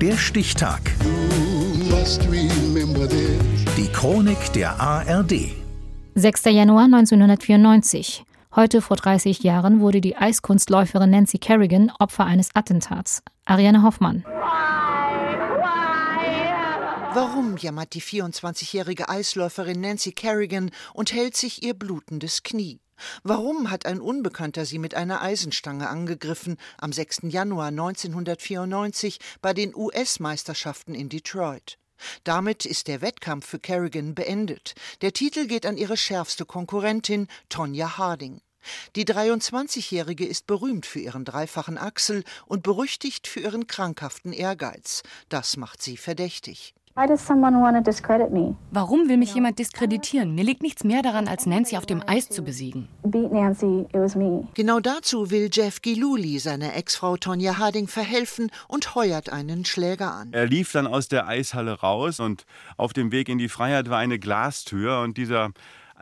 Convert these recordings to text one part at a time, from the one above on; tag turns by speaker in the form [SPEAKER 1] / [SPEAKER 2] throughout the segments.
[SPEAKER 1] Der Stichtag. Die Chronik der ARD.
[SPEAKER 2] 6. Januar 1994. Heute vor 30 Jahren wurde die Eiskunstläuferin Nancy Kerrigan Opfer eines Attentats. Ariane Hoffmann.
[SPEAKER 3] Warum jammert die 24-jährige Eisläuferin Nancy Kerrigan und hält sich ihr blutendes Knie? Warum hat ein Unbekannter sie mit einer Eisenstange angegriffen am 6. Januar 1994 bei den US-Meisterschaften in Detroit? Damit ist der Wettkampf für Kerrigan beendet. Der Titel geht an ihre schärfste Konkurrentin Tonya Harding. Die 23-Jährige ist berühmt für ihren dreifachen Achsel und berüchtigt für ihren krankhaften Ehrgeiz. Das macht sie verdächtig.
[SPEAKER 4] Warum will mich jemand diskreditieren? Mir liegt nichts mehr daran, als Nancy auf dem Eis zu besiegen.
[SPEAKER 3] Genau dazu will Jeff Giluli seiner Ex-Frau Tonja Harding verhelfen und heuert einen Schläger an.
[SPEAKER 5] Er lief dann aus der Eishalle raus und auf dem Weg in die Freiheit war eine Glastür und dieser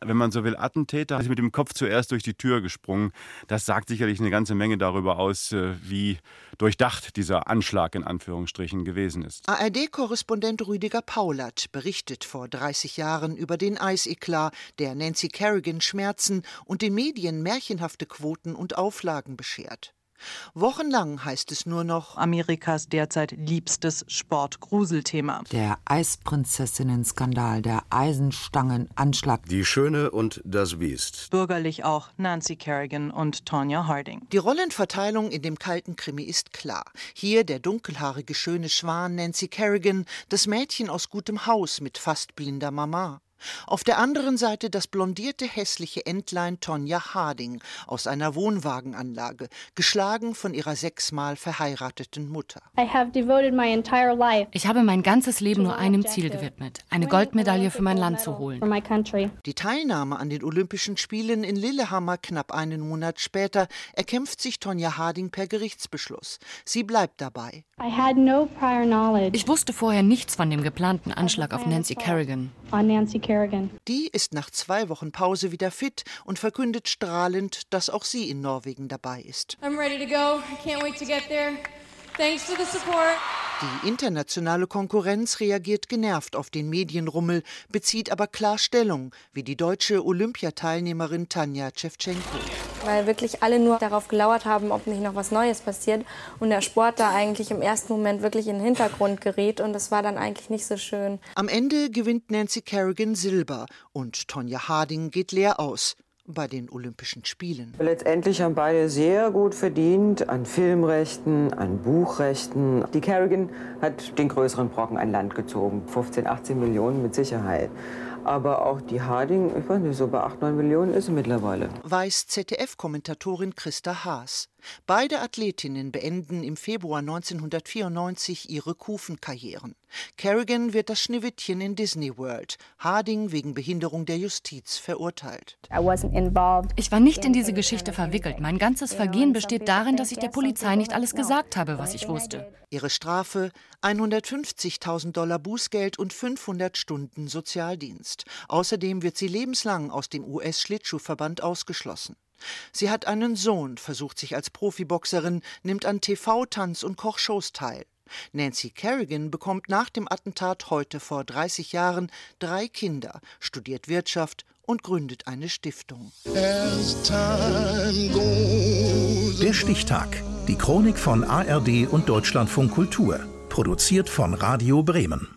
[SPEAKER 5] wenn man so will, Attentäter ist mit dem Kopf zuerst durch die Tür gesprungen. Das sagt sicherlich eine ganze Menge darüber aus, äh, wie durchdacht dieser Anschlag in Anführungsstrichen gewesen ist.
[SPEAKER 3] ARD-Korrespondent Rüdiger Paulert berichtet vor 30 Jahren über den Eiseklar, der Nancy Kerrigan Schmerzen und den Medien märchenhafte Quoten und Auflagen beschert. Wochenlang heißt es nur noch
[SPEAKER 6] Amerikas derzeit liebstes Sportgruselthema.
[SPEAKER 7] Der Eisprinzessinnen-Skandal, der Eisenstangen-Anschlag.
[SPEAKER 8] Die Schöne und das Biest.
[SPEAKER 6] Bürgerlich auch Nancy Kerrigan und Tonya Harding.
[SPEAKER 3] Die Rollenverteilung in dem kalten Krimi ist klar. Hier der dunkelhaarige schöne Schwan Nancy Kerrigan, das Mädchen aus gutem Haus mit fast blinder Mama. Auf der anderen Seite das blondierte hässliche Entlein Tonja Harding aus einer Wohnwagenanlage, geschlagen von ihrer sechsmal verheirateten Mutter.
[SPEAKER 4] Ich habe mein ganzes Leben nur einem Ziel gewidmet, eine Goldmedaille für mein Land zu holen.
[SPEAKER 3] Die Teilnahme an den Olympischen Spielen in Lillehammer knapp einen Monat später erkämpft sich Tonja Harding per Gerichtsbeschluss. Sie bleibt dabei.
[SPEAKER 4] Ich wusste vorher nichts von dem geplanten Anschlag auf Nancy Kerrigan.
[SPEAKER 3] Die ist nach zwei Wochen Pause wieder fit und verkündet strahlend, dass auch sie in Norwegen dabei ist. Die internationale Konkurrenz reagiert genervt auf den Medienrummel, bezieht aber klar Stellung, wie die deutsche Olympiateilnehmerin Tanja Tschewtschenko.
[SPEAKER 9] Weil wirklich alle nur darauf gelauert haben, ob nicht noch was Neues passiert und der Sport da eigentlich im ersten Moment wirklich in den Hintergrund geriet und das war dann eigentlich nicht so schön.
[SPEAKER 3] Am Ende gewinnt Nancy Kerrigan Silber und Tonja Harding geht leer aus bei den Olympischen Spielen.
[SPEAKER 10] Letztendlich haben beide sehr gut verdient an Filmrechten, an Buchrechten. Die Kerrigan hat den größeren Brocken an Land gezogen, 15, 18 Millionen mit Sicherheit. Aber auch die Harding, ich weiß nicht, so bei 8, 9 Millionen ist sie mittlerweile.
[SPEAKER 3] Weiß ZDF-Kommentatorin Christa Haas. Beide Athletinnen beenden im Februar 1994 ihre Kufenkarrieren. Kerrigan wird das Schneewittchen in Disney World, Harding wegen Behinderung der Justiz verurteilt.
[SPEAKER 4] Ich war nicht in diese Geschichte verwickelt. Mein ganzes Vergehen besteht darin, dass ich der Polizei nicht alles gesagt habe, was ich wusste.
[SPEAKER 3] Ihre Strafe 150.000 Dollar Bußgeld und 500 Stunden Sozialdienst. Außerdem wird sie lebenslang aus dem US-Schlittschuhverband ausgeschlossen. Sie hat einen Sohn, versucht sich als Profiboxerin, nimmt an TV-Tanz- und Kochshows teil. Nancy Kerrigan bekommt nach dem Attentat heute vor 30 Jahren drei Kinder, studiert Wirtschaft und gründet eine Stiftung.
[SPEAKER 1] Der Stichtag. Die Chronik von ARD und Deutschlandfunk Kultur. Produziert von Radio Bremen.